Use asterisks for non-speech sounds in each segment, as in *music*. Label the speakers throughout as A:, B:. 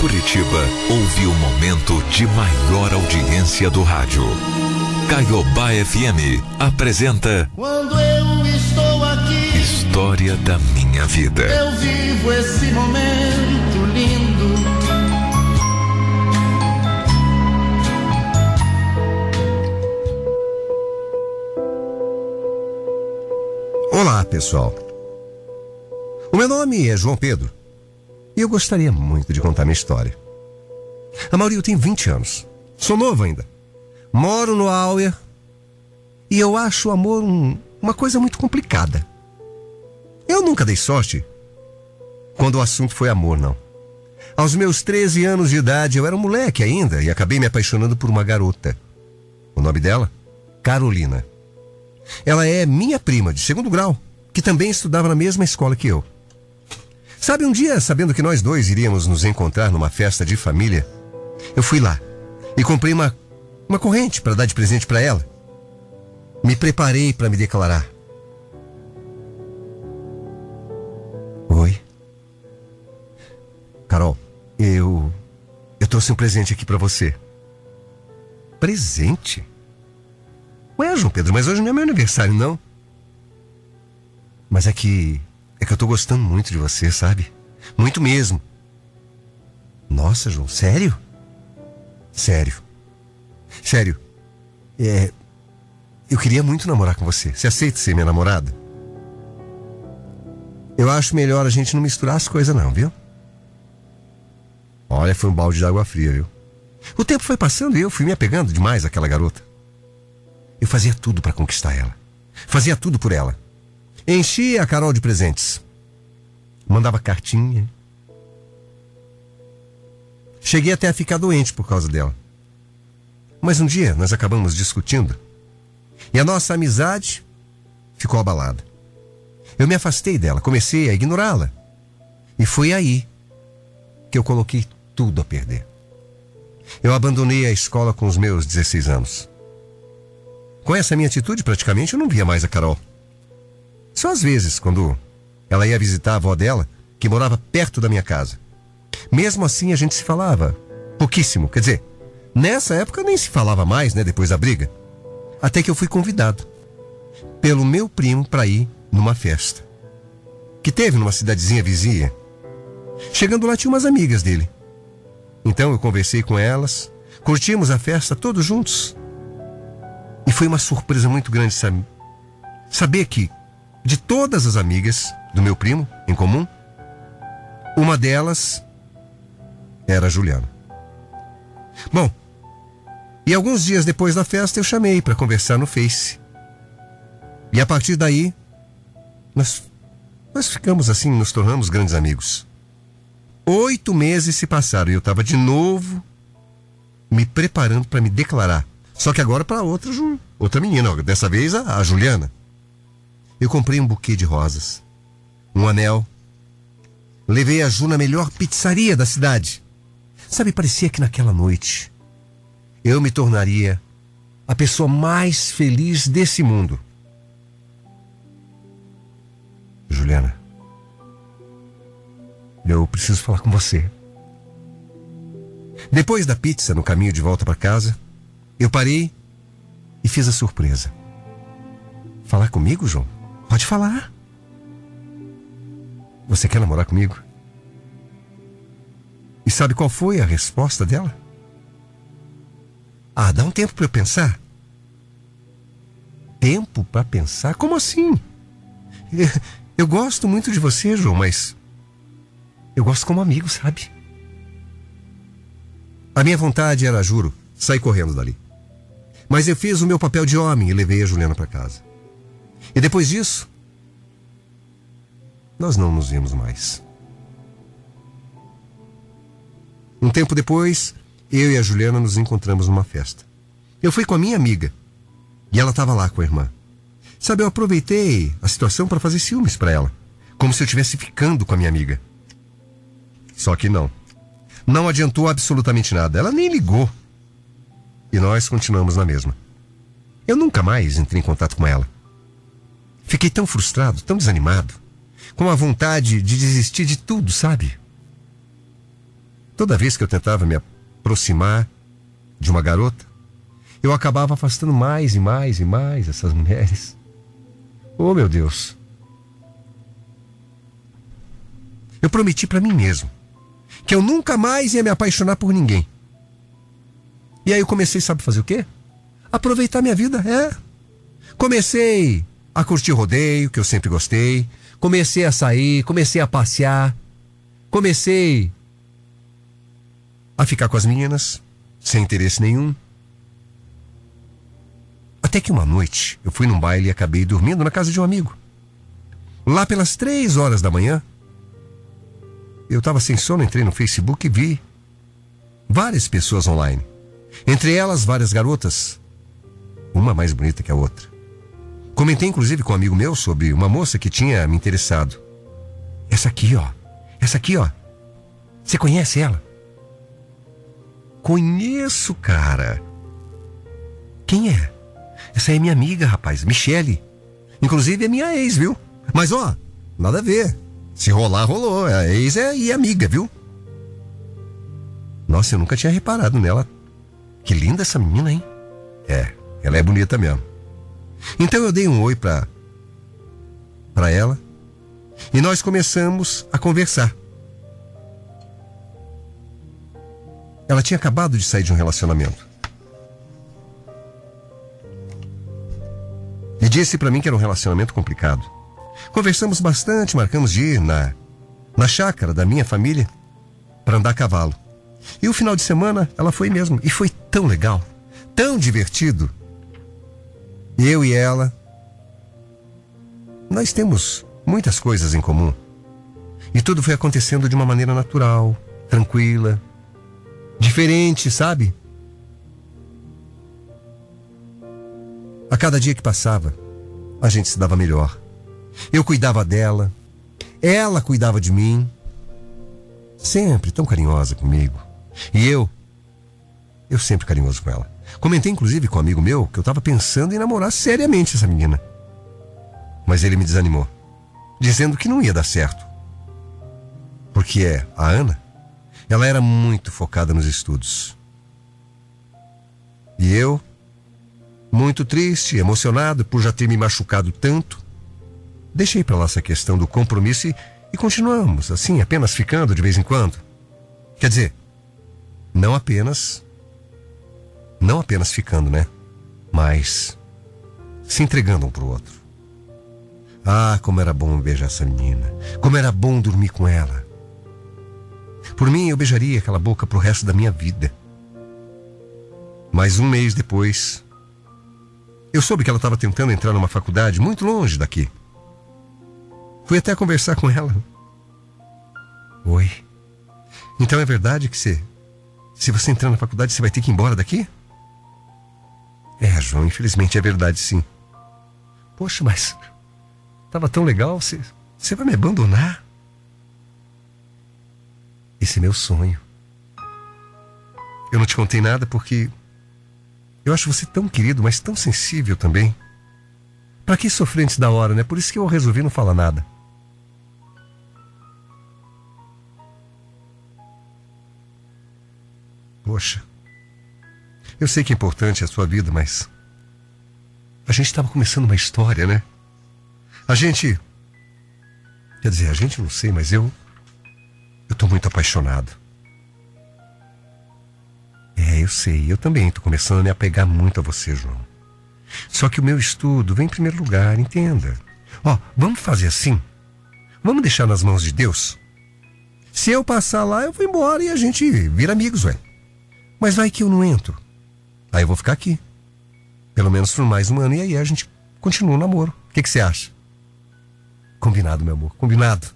A: Curitiba ouve o momento de maior audiência do rádio. Caiobá FM apresenta
B: Quando eu estou aqui,
A: História da Minha Vida.
B: eu vivo esse momento lindo.
C: Olá, pessoal. O meu nome é João Pedro e eu gostaria muito de contar minha história. A maioria tem 20 anos. Sou novo ainda. Moro no Auer e eu acho o amor um- uma coisa muito complicada. Eu nunca dei sorte quando o assunto foi amor, não. Aos meus 13 anos de idade, eu era um moleque ainda e acabei me apaixonando por uma garota. O nome dela? Carolina. Ela é minha prima de segundo grau, que também estudava na mesma escola que eu. Sabe, um dia, sabendo que nós dois iríamos nos encontrar numa festa de família, eu fui lá e comprei uma, uma corrente para dar de presente para ela. Me preparei para me declarar. Oi. Carol, eu. Eu trouxe um presente aqui para você. Presente? Ué, João Pedro, mas hoje não é meu aniversário, não. Mas é que. É que eu tô gostando muito de você, sabe? Muito mesmo. Nossa, João, sério? Sério. Sério. É. Eu queria muito namorar com você. Você aceita ser minha namorada? Eu acho melhor a gente não misturar as coisas, não, viu? Olha, foi um balde de água fria, viu? O tempo foi passando e eu fui me apegando demais àquela garota. Eu fazia tudo para conquistar ela. Fazia tudo por ela. Enchia a Carol de presentes. Mandava cartinha. Cheguei até a ficar doente por causa dela. Mas um dia nós acabamos discutindo. E a nossa amizade ficou abalada. Eu me afastei dela, comecei a ignorá-la. E foi aí que eu coloquei tudo a perder. Eu abandonei a escola com os meus 16 anos. Com essa minha atitude, praticamente eu não via mais a Carol. Só às vezes, quando ela ia visitar a avó dela, que morava perto da minha casa. Mesmo assim, a gente se falava pouquíssimo. Quer dizer, nessa época nem se falava mais, né? Depois da briga. Até que eu fui convidado pelo meu primo para ir numa festa que teve numa cidadezinha vizinha. Chegando lá, tinha umas amigas dele. Então eu conversei com elas, curtimos a festa todos juntos. E foi uma surpresa muito grande sabe? saber que, de todas as amigas do meu primo em comum, uma delas era Juliana. Bom, e alguns dias depois da festa eu chamei para conversar no Face. E a partir daí, nós, nós ficamos assim, nos tornamos grandes amigos. Oito meses se passaram e eu estava de novo me preparando para me declarar. Só que agora para outra, outra menina, dessa vez a, a Juliana. Eu comprei um buquê de rosas, um anel. Levei a Ju na melhor pizzaria da cidade. Sabe, parecia que naquela noite eu me tornaria a pessoa mais feliz desse mundo. Juliana, eu preciso falar com você. Depois da pizza, no caminho de volta para casa, eu parei e fiz a surpresa. Falar comigo, João? Pode falar. Você quer namorar comigo? E sabe qual foi a resposta dela? Ah, dá um tempo para eu pensar. Tempo para pensar? Como assim? Eu, gosto muito de você, João, mas eu gosto como amigo, sabe? A minha vontade era, juro, sair correndo dali. Mas eu fiz o meu papel de homem e levei a Juliana para casa. E depois disso, nós não nos vimos mais. Um tempo depois, eu e a Juliana nos encontramos numa festa. Eu fui com a minha amiga e ela estava lá com a irmã. Sabe, eu aproveitei a situação para fazer ciúmes para ela, como se eu estivesse ficando com a minha amiga. Só que não. Não adiantou absolutamente nada. Ela nem ligou. E nós continuamos na mesma. Eu nunca mais entrei em contato com ela. Fiquei tão frustrado, tão desanimado, com a vontade de desistir de tudo, sabe? Toda vez que eu tentava me aproximar de uma garota, eu acabava afastando mais e mais e mais essas mulheres. Oh, meu Deus. Eu prometi para mim mesmo que eu nunca mais ia me apaixonar por ninguém. E aí eu comecei, sabe fazer o quê? Aproveitar minha vida, é. Comecei a curtir rodeio, que eu sempre gostei. Comecei a sair, comecei a passear. Comecei a ficar com as meninas, sem interesse nenhum. Até que uma noite eu fui num baile e acabei dormindo na casa de um amigo. Lá pelas três horas da manhã, eu estava sem sono, entrei no Facebook e vi várias pessoas online. Entre elas, várias garotas, uma mais bonita que a outra. Comentei inclusive com um amigo meu sobre uma moça que tinha me interessado. Essa aqui, ó. Essa aqui, ó. Você conhece ela? Conheço, cara. Quem é? Essa é minha amiga, rapaz, Michele. Inclusive é minha ex, viu? Mas ó, nada a ver. Se rolar, rolou. A ex é e amiga, viu? Nossa, eu nunca tinha reparado nela. Que linda essa menina, hein? É, ela é bonita mesmo. Então eu dei um oi pra, pra ela e nós começamos a conversar. Ela tinha acabado de sair de um relacionamento. E disse para mim que era um relacionamento complicado. Conversamos bastante, marcamos de ir na, na chácara da minha família para andar a cavalo. E o final de semana ela foi mesmo. E foi tão legal, tão divertido. Eu e ela, nós temos muitas coisas em comum. E tudo foi acontecendo de uma maneira natural, tranquila, diferente, sabe? A cada dia que passava, a gente se dava melhor. Eu cuidava dela, ela cuidava de mim. Sempre tão carinhosa comigo. E eu, eu sempre carinhoso com ela. Comentei inclusive com um amigo meu que eu estava pensando em namorar seriamente essa menina. Mas ele me desanimou, dizendo que não ia dar certo. Porque é a Ana, ela era muito focada nos estudos. E eu, muito triste, emocionado por já ter me machucado tanto, deixei para lá essa questão do compromisso e, e continuamos, assim, apenas ficando de vez em quando. Quer dizer, não apenas não apenas ficando, né? Mas se entregando um pro outro. Ah, como era bom beijar essa menina. Como era bom dormir com ela. Por mim, eu beijaria aquela boca pro resto da minha vida. Mas um mês depois, eu soube que ela estava tentando entrar numa faculdade muito longe daqui. Fui até conversar com ela. Oi. Então é verdade que você, se você entrar na faculdade, você vai ter que ir embora daqui? É, João, infelizmente é verdade sim. Poxa, mas tava tão legal, você, você vai me abandonar? Esse é meu sonho. Eu não te contei nada porque eu acho você tão querido, mas tão sensível também. Para que sofrer antes da hora, né? Por isso que eu resolvi não falar nada. Poxa, eu sei que é importante a sua vida, mas. A gente estava começando uma história, né? A gente. Quer dizer, a gente não sei, mas eu. Eu tô muito apaixonado. É, eu sei, eu também tô começando a me apegar muito a você, João. Só que o meu estudo vem em primeiro lugar, entenda. Ó, vamos fazer assim? Vamos deixar nas mãos de Deus? Se eu passar lá, eu vou embora e a gente vira amigos, ué. Mas vai que eu não entro. Aí eu vou ficar aqui. Pelo menos por mais um ano. E aí a gente continua o namoro. O que, que você acha? Combinado, meu amor. Combinado.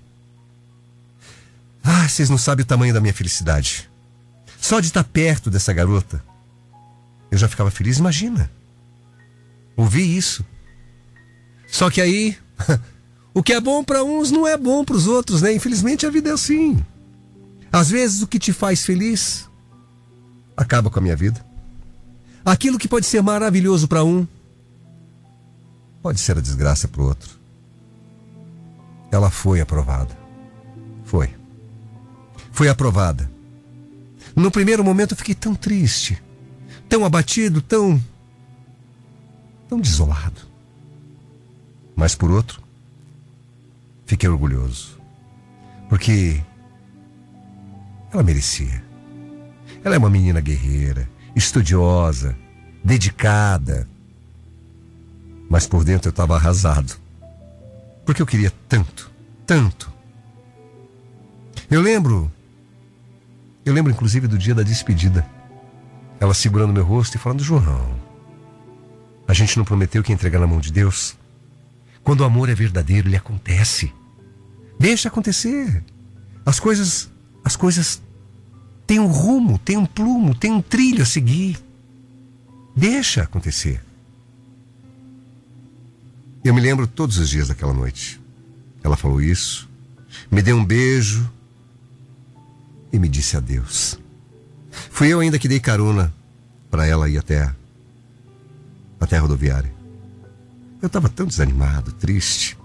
C: Ah, vocês não sabem o tamanho da minha felicidade. Só de estar perto dessa garota, eu já ficava feliz. Imagina. Ouvir isso. Só que aí, *laughs* o que é bom para uns não é bom para os outros, né? Infelizmente a vida é assim. Às vezes o que te faz feliz acaba com a minha vida. Aquilo que pode ser maravilhoso para um, pode ser a desgraça para o outro. Ela foi aprovada. Foi. Foi aprovada. No primeiro momento eu fiquei tão triste, tão abatido, tão. tão desolado. Mas por outro, fiquei orgulhoso. Porque ela merecia. Ela é uma menina guerreira, estudiosa, dedicada. Mas por dentro eu estava arrasado. Porque eu queria tanto, tanto. Eu lembro eu lembro inclusive do dia da despedida. Ela segurando meu rosto e falando: João, a gente não prometeu que ia entregar na mão de Deus? Quando o amor é verdadeiro, ele acontece. Deixa acontecer. As coisas, as coisas têm um rumo, têm um plumo, têm um trilho a seguir. Deixa acontecer. Eu me lembro todos os dias daquela noite. Ela falou isso, me deu um beijo, e me disse adeus. Fui eu ainda que dei carona para ela ir até, até a rodoviária. Eu estava tão desanimado, triste.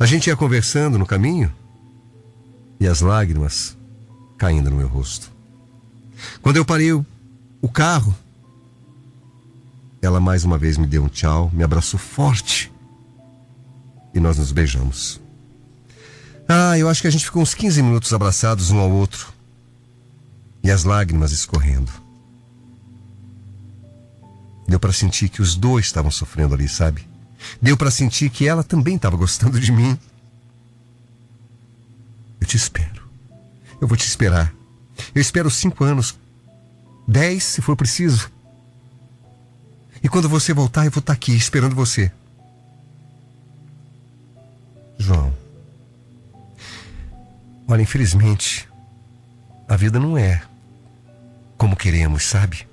C: A gente ia conversando no caminho e as lágrimas caindo no meu rosto. Quando eu parei o, o carro, ela mais uma vez me deu um tchau, me abraçou forte e nós nos beijamos. Ah, eu acho que a gente ficou uns 15 minutos abraçados um ao outro. E as lágrimas escorrendo. Deu para sentir que os dois estavam sofrendo ali, sabe? Deu para sentir que ela também estava gostando de mim. Eu te espero. Eu vou te esperar. Eu espero cinco anos. Dez, se for preciso. E quando você voltar, eu vou estar aqui esperando você. João. Olha, infelizmente, a vida não é como queremos, sabe?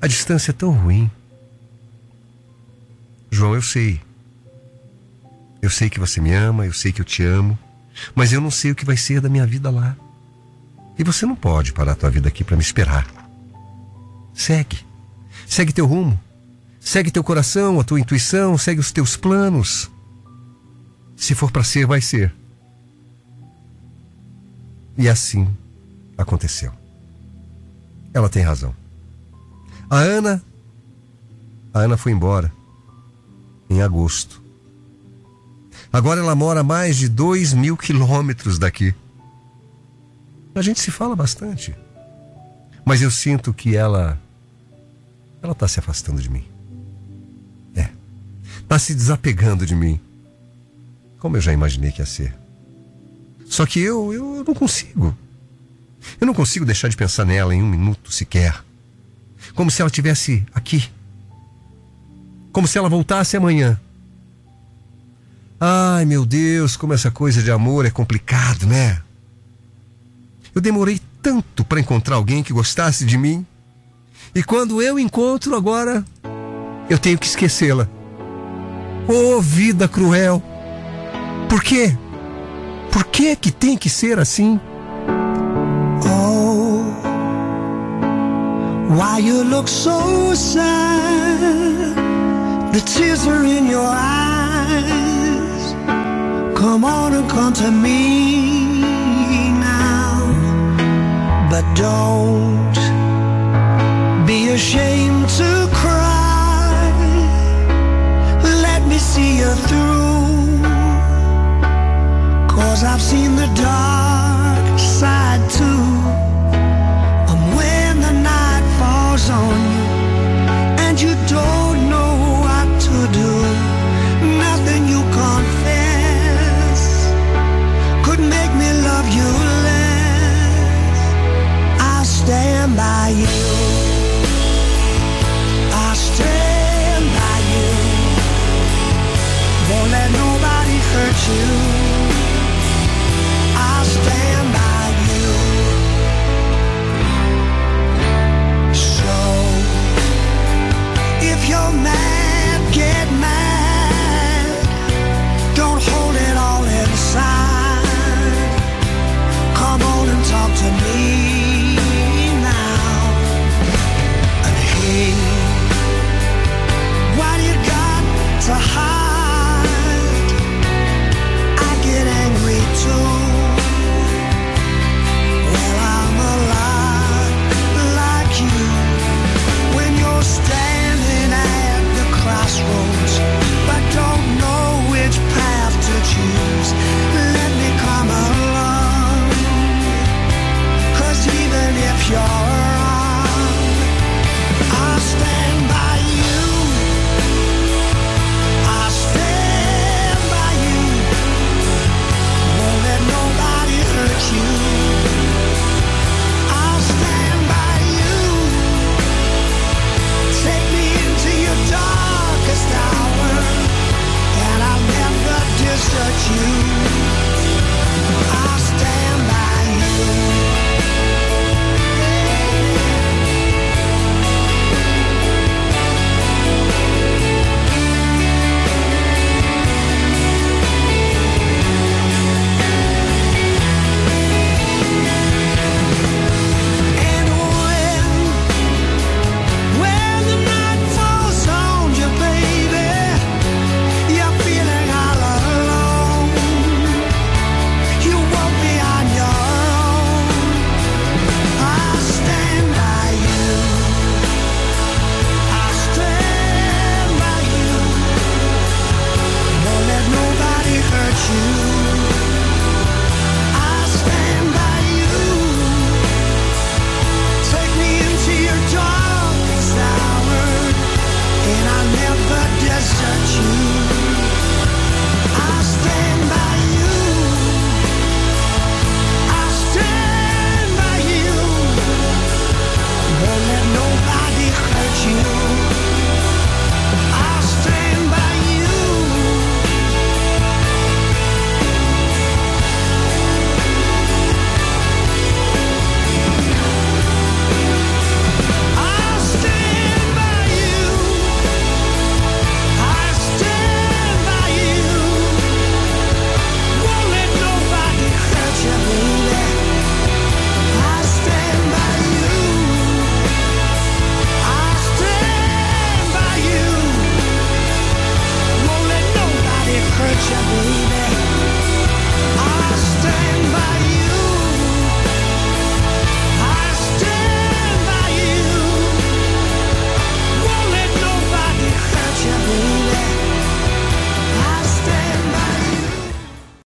C: A distância é tão ruim. João, eu sei. Eu sei que você me ama, eu sei que eu te amo, mas eu não sei o que vai ser da minha vida lá. E você não pode parar a tua vida aqui para me esperar. Segue. Segue teu rumo. Segue teu coração, a tua intuição, segue os teus planos. Se for para ser, vai ser. E assim aconteceu. Ela tem razão. A Ana. A Ana foi embora em agosto. Agora ela mora a mais de dois mil quilômetros daqui. A gente se fala bastante. Mas eu sinto que ela. Ela está se afastando de mim. É. Está se desapegando de mim. Como eu já imaginei que ia ser. Só que eu, eu não consigo. Eu não consigo deixar de pensar nela em um minuto sequer. Como se ela tivesse aqui. Como se ela voltasse amanhã. Ai, meu Deus, como essa coisa de amor é complicado, né? Eu demorei tanto para encontrar alguém que gostasse de mim. E quando eu encontro agora, eu tenho que esquecê-la. Oh, vida cruel! Por quê? Por que que tem que ser assim?
B: Oh, why you look so sad? The tears are in your eyes. Come on and come to me now, but don't be ashamed to cry. Let me see you through. Cause I've seen the dark you. touch you.